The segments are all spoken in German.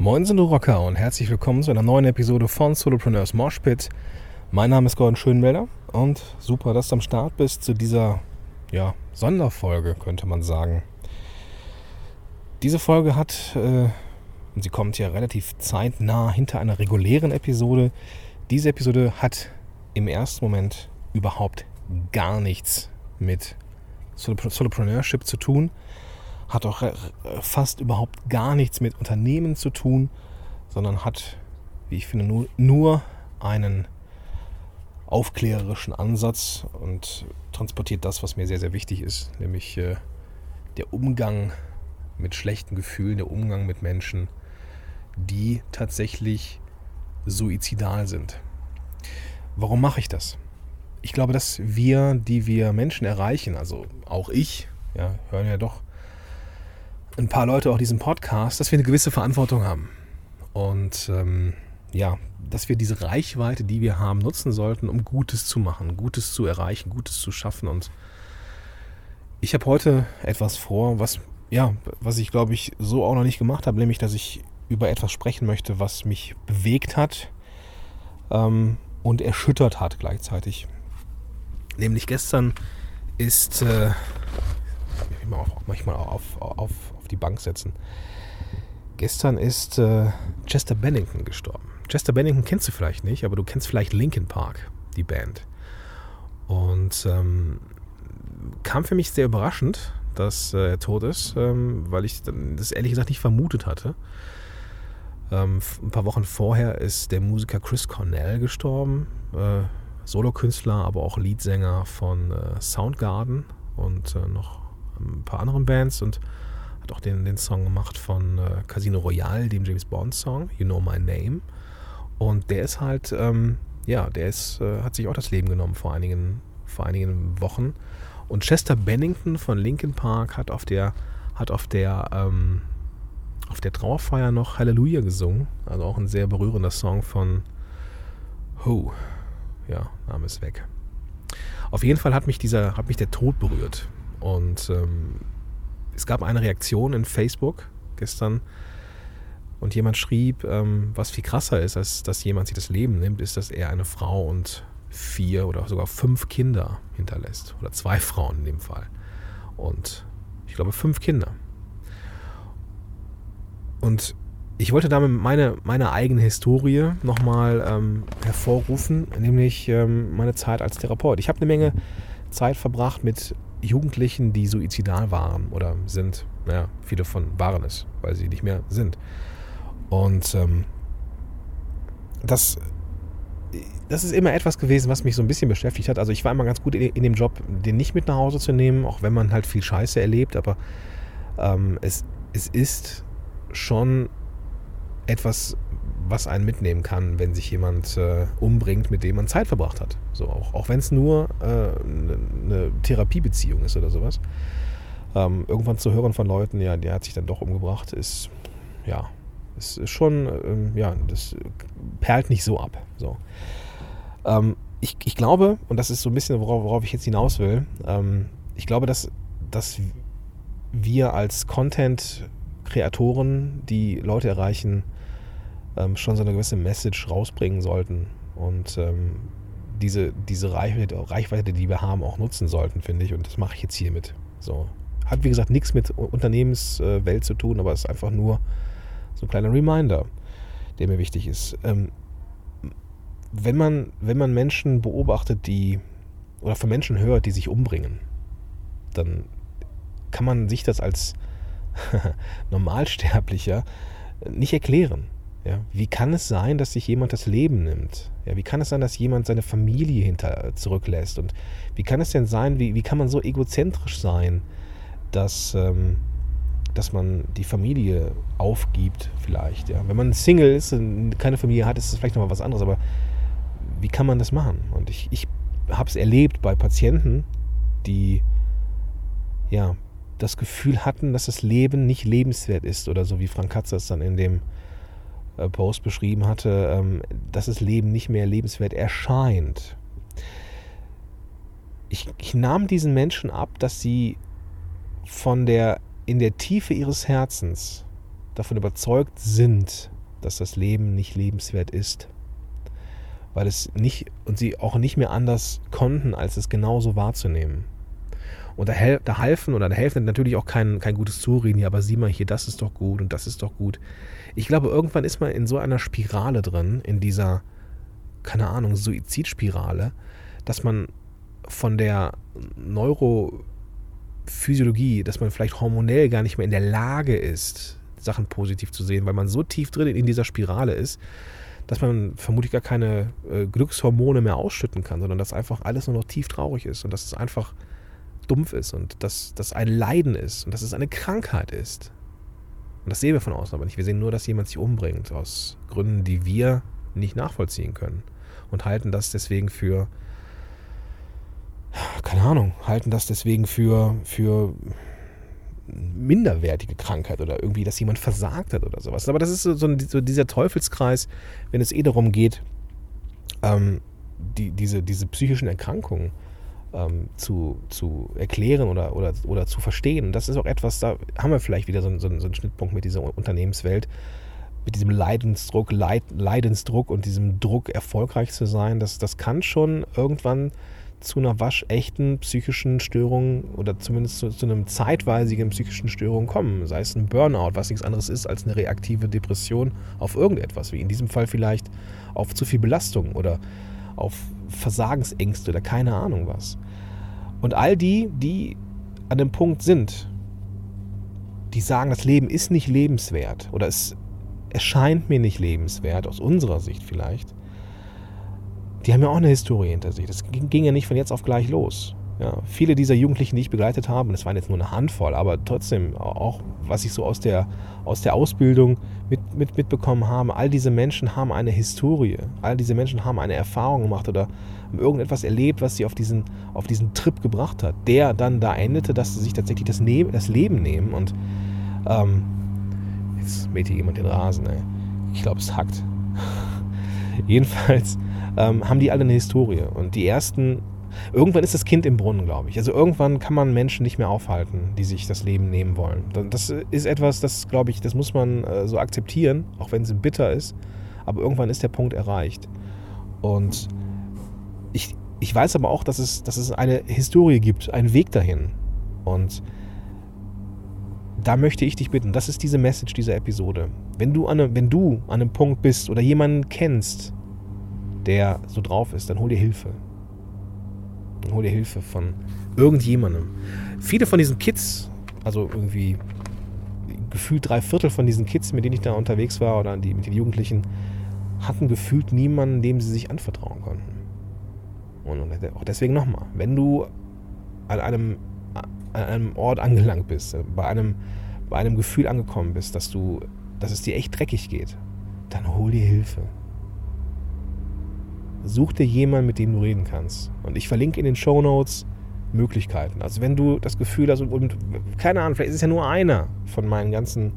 Moin sind du Rocker und herzlich willkommen zu einer neuen Episode von Solopreneurs Moshpit. Mein Name ist Gordon Schönwelder und super, dass du am Start bist zu dieser ja, Sonderfolge, könnte man sagen. Diese Folge hat, äh, und sie kommt ja relativ zeitnah hinter einer regulären Episode, diese Episode hat im ersten Moment überhaupt gar nichts mit Solopreneurship zu tun hat auch äh, fast überhaupt gar nichts mit Unternehmen zu tun, sondern hat, wie ich finde, nur, nur einen aufklärerischen Ansatz und transportiert das, was mir sehr, sehr wichtig ist, nämlich äh, der Umgang mit schlechten Gefühlen, der Umgang mit Menschen, die tatsächlich suizidal sind. Warum mache ich das? Ich glaube, dass wir, die wir Menschen erreichen, also auch ich, ja, hören ja doch ein paar Leute auch diesen Podcast, dass wir eine gewisse Verantwortung haben. Und ähm, ja, dass wir diese Reichweite, die wir haben, nutzen sollten, um Gutes zu machen, Gutes zu erreichen, Gutes zu schaffen. Und ich habe heute etwas vor, was, ja, was ich glaube ich so auch noch nicht gemacht habe, nämlich, dass ich über etwas sprechen möchte, was mich bewegt hat ähm, und erschüttert hat gleichzeitig. Nämlich gestern ist, äh, manchmal auf, auf, die Bank setzen. Gestern ist äh, Chester Bennington gestorben. Chester Bennington kennst du vielleicht nicht, aber du kennst vielleicht Linkin Park, die Band. Und ähm, kam für mich sehr überraschend, dass äh, er tot ist, ähm, weil ich das ehrlich gesagt nicht vermutet hatte. Ähm, ein paar Wochen vorher ist der Musiker Chris Cornell gestorben, äh, Solokünstler, aber auch Leadsänger von äh, Soundgarden und äh, noch ein paar anderen Bands und hat auch den, den Song gemacht von äh, Casino Royale, dem James Bond Song, You Know My Name. Und der ist halt, ähm, ja, der ist, äh, hat sich auch das Leben genommen vor einigen, vor einigen Wochen. Und Chester Bennington von Linkin Park hat auf der, hat auf der, ähm, auf der Trauerfeier noch Halleluja gesungen. Also auch ein sehr berührender Song von Who. Ja, Name ist weg. Auf jeden Fall hat mich dieser, hat mich der Tod berührt. Und ähm, es gab eine Reaktion in Facebook gestern und jemand schrieb, ähm, was viel krasser ist, als dass jemand sich das Leben nimmt, ist, dass er eine Frau und vier oder sogar fünf Kinder hinterlässt. Oder zwei Frauen in dem Fall. Und ich glaube fünf Kinder. Und ich wollte damit meine, meine eigene Historie nochmal ähm, hervorrufen, nämlich ähm, meine Zeit als Therapeut. Ich habe eine Menge Zeit verbracht mit Jugendlichen, die suizidal waren oder sind. Naja, viele von waren es, weil sie nicht mehr sind. Und ähm, das, das ist immer etwas gewesen, was mich so ein bisschen beschäftigt hat. Also ich war immer ganz gut in, in dem Job, den nicht mit nach Hause zu nehmen, auch wenn man halt viel Scheiße erlebt. Aber ähm, es, es ist schon etwas, was einen mitnehmen kann, wenn sich jemand äh, umbringt, mit dem man Zeit verbracht hat. So auch, auch wenn es nur eine äh, ne, Therapiebeziehung ist oder sowas. Ähm, irgendwann zu hören von Leuten, ja, der hat sich dann doch umgebracht, ist ja, ist schon, ähm, ja, das perlt nicht so ab. So. Ähm, ich, ich glaube, und das ist so ein bisschen, worauf, worauf ich jetzt hinaus will, ähm, ich glaube, dass, dass wir als Content-Kreatoren, die Leute erreichen, ähm, schon so eine gewisse Message rausbringen sollten und ähm, diese, diese Reichweite, Reichweite, die wir haben, auch nutzen sollten, finde ich. Und das mache ich jetzt hiermit. So. Hat, wie gesagt, nichts mit Unternehmenswelt zu tun, aber es ist einfach nur so ein kleiner Reminder, der mir wichtig ist. Ähm, wenn, man, wenn man Menschen beobachtet, die oder von Menschen hört, die sich umbringen, dann kann man sich das als Normalsterblicher nicht erklären. Ja, wie kann es sein, dass sich jemand das Leben nimmt? Ja, wie kann es sein, dass jemand seine Familie hinter äh, zurücklässt? Und wie kann es denn sein, wie, wie kann man so egozentrisch sein, dass, ähm, dass man die Familie aufgibt vielleicht? Ja? Wenn man Single ist und keine Familie hat, ist es vielleicht nochmal was anderes, aber wie kann man das machen? Und ich, ich habe es erlebt bei Patienten, die ja das Gefühl hatten, dass das Leben nicht lebenswert ist oder so wie Frank Katzer es dann in dem Post beschrieben hatte, ähm, dass das Leben nicht mehr lebenswert erscheint. Ich, ich nahm diesen Menschen ab, dass sie von der in der Tiefe ihres Herzens davon überzeugt sind, dass das Leben nicht lebenswert ist. Weil es nicht und sie auch nicht mehr anders konnten, als es genauso wahrzunehmen. Und da, da halfen oder da helfen natürlich auch kein, kein gutes Zureden, ja, aber sieh mal hier, das ist doch gut und das ist doch gut. Ich glaube, irgendwann ist man in so einer Spirale drin, in dieser, keine Ahnung, Suizidspirale, dass man von der Neurophysiologie, dass man vielleicht hormonell gar nicht mehr in der Lage ist, Sachen positiv zu sehen, weil man so tief drin in dieser Spirale ist, dass man vermutlich gar keine äh, Glückshormone mehr ausschütten kann, sondern dass einfach alles nur noch tief traurig ist und dass es einfach dumpf ist und dass das ein Leiden ist und dass es eine Krankheit ist. Und das sehen wir von außen aber nicht. Wir sehen nur, dass jemand sich umbringt aus Gründen, die wir nicht nachvollziehen können und halten das deswegen für keine Ahnung, halten das deswegen für, für minderwertige Krankheit oder irgendwie, dass jemand versagt hat oder sowas. Aber das ist so, so dieser Teufelskreis, wenn es eh darum geht, ähm, die, diese, diese psychischen Erkrankungen ähm, zu, zu erklären oder, oder, oder zu verstehen. Das ist auch etwas, da haben wir vielleicht wieder so, so, so einen Schnittpunkt mit dieser Unternehmenswelt, mit diesem Leidensdruck, Leid, Leidensdruck und diesem Druck, erfolgreich zu sein. Das, das kann schon irgendwann zu einer waschechten psychischen Störung oder zumindest zu, zu einem zeitweisigen psychischen Störung kommen. Sei es ein Burnout, was nichts anderes ist als eine reaktive Depression auf irgendetwas, wie in diesem Fall vielleicht auf zu viel Belastung oder auf Versagensängste oder keine Ahnung was. Und all die, die an dem Punkt sind, die sagen, das Leben ist nicht lebenswert oder es erscheint mir nicht lebenswert, aus unserer Sicht vielleicht, die haben ja auch eine Historie hinter sich. Das ging ja nicht von jetzt auf gleich los. Ja, viele dieser Jugendlichen, die ich begleitet habe, und es waren jetzt nur eine Handvoll, aber trotzdem auch, was ich so aus der, aus der Ausbildung mit, mit, mitbekommen habe, all diese Menschen haben eine Historie, all diese Menschen haben eine Erfahrung gemacht oder irgendetwas erlebt, was sie auf diesen, auf diesen Trip gebracht hat, der dann da endete, dass sie sich tatsächlich das, ne das Leben nehmen und ähm, jetzt mäht hier jemand den Rasen, ey. ich glaube es hackt. Jedenfalls ähm, haben die alle eine Historie. Und die ersten, irgendwann ist das Kind im Brunnen, glaube ich. Also irgendwann kann man Menschen nicht mehr aufhalten, die sich das Leben nehmen wollen. Das ist etwas, das glaube ich, das muss man äh, so akzeptieren, auch wenn es bitter ist. Aber irgendwann ist der Punkt erreicht. Und ich, ich weiß aber auch, dass es, dass es eine Historie gibt, einen Weg dahin. Und da möchte ich dich bitten, das ist diese Message dieser Episode. Wenn du an, wenn du an einem Punkt bist oder jemanden kennst, der so drauf ist, dann hol dir Hilfe. Dann hol dir Hilfe von irgendjemandem. Viele von diesen Kids, also irgendwie gefühlt drei Viertel von diesen Kids, mit denen ich da unterwegs war oder die, mit den Jugendlichen, hatten gefühlt niemanden, dem sie sich anvertrauen konnten. Und auch deswegen nochmal, wenn du an einem, an einem Ort angelangt bist, bei einem, bei einem Gefühl angekommen bist, dass du, dass es dir echt dreckig geht, dann hol dir Hilfe such dir jemanden, mit dem du reden kannst. Und ich verlinke in den Show Notes Möglichkeiten. Also wenn du das Gefühl hast, und, keine Ahnung, vielleicht ist es ja nur einer von meinen ganzen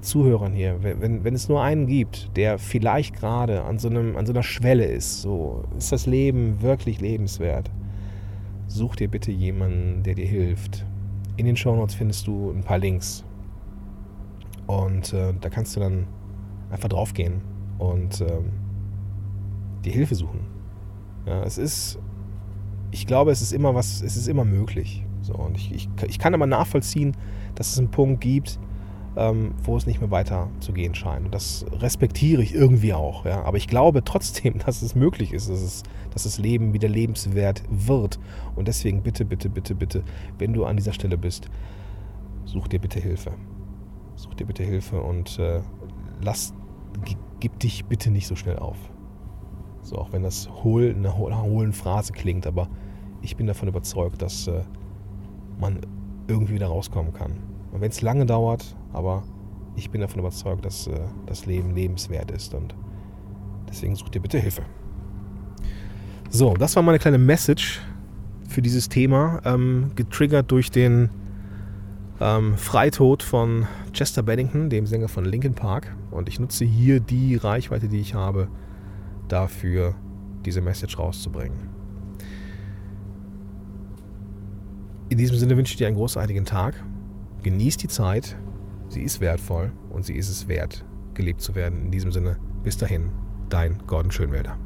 Zuhörern hier, wenn, wenn es nur einen gibt, der vielleicht gerade an so, an so einer Schwelle ist, so ist das Leben wirklich lebenswert, such dir bitte jemanden, der dir hilft. In den Show Notes findest du ein paar Links. Und äh, da kannst du dann einfach draufgehen und ähm, die Hilfe suchen. Ja, es ist, ich glaube, es ist immer was, es ist immer möglich. So, und ich, ich, ich kann aber nachvollziehen, dass es einen Punkt gibt, ähm, wo es nicht mehr weiter zu gehen scheint. Und das respektiere ich irgendwie auch. Ja? Aber ich glaube trotzdem, dass es möglich ist, dass, es, dass das Leben wieder lebenswert wird. Und deswegen bitte, bitte, bitte, bitte, wenn du an dieser Stelle bist, such dir bitte Hilfe. Such dir bitte Hilfe und äh, lass, gib dich bitte nicht so schnell auf. So, auch wenn das hohl, eine hohlen Phrase klingt, aber ich bin davon überzeugt, dass äh, man irgendwie wieder rauskommen kann. Und wenn es lange dauert, aber ich bin davon überzeugt, dass äh, das Leben lebenswert ist und deswegen sucht ihr bitte Hilfe. So, das war meine kleine Message für dieses Thema, ähm, getriggert durch den ähm, Freitod von Chester Bennington, dem Sänger von Linkin Park. Und ich nutze hier die Reichweite, die ich habe, dafür, diese Message rauszubringen. In diesem Sinne wünsche ich dir einen großartigen Tag. Genieß die Zeit. sie ist wertvoll und sie ist es wert, gelebt zu werden. In diesem Sinne, bis dahin, dein Gordon Schönwälder.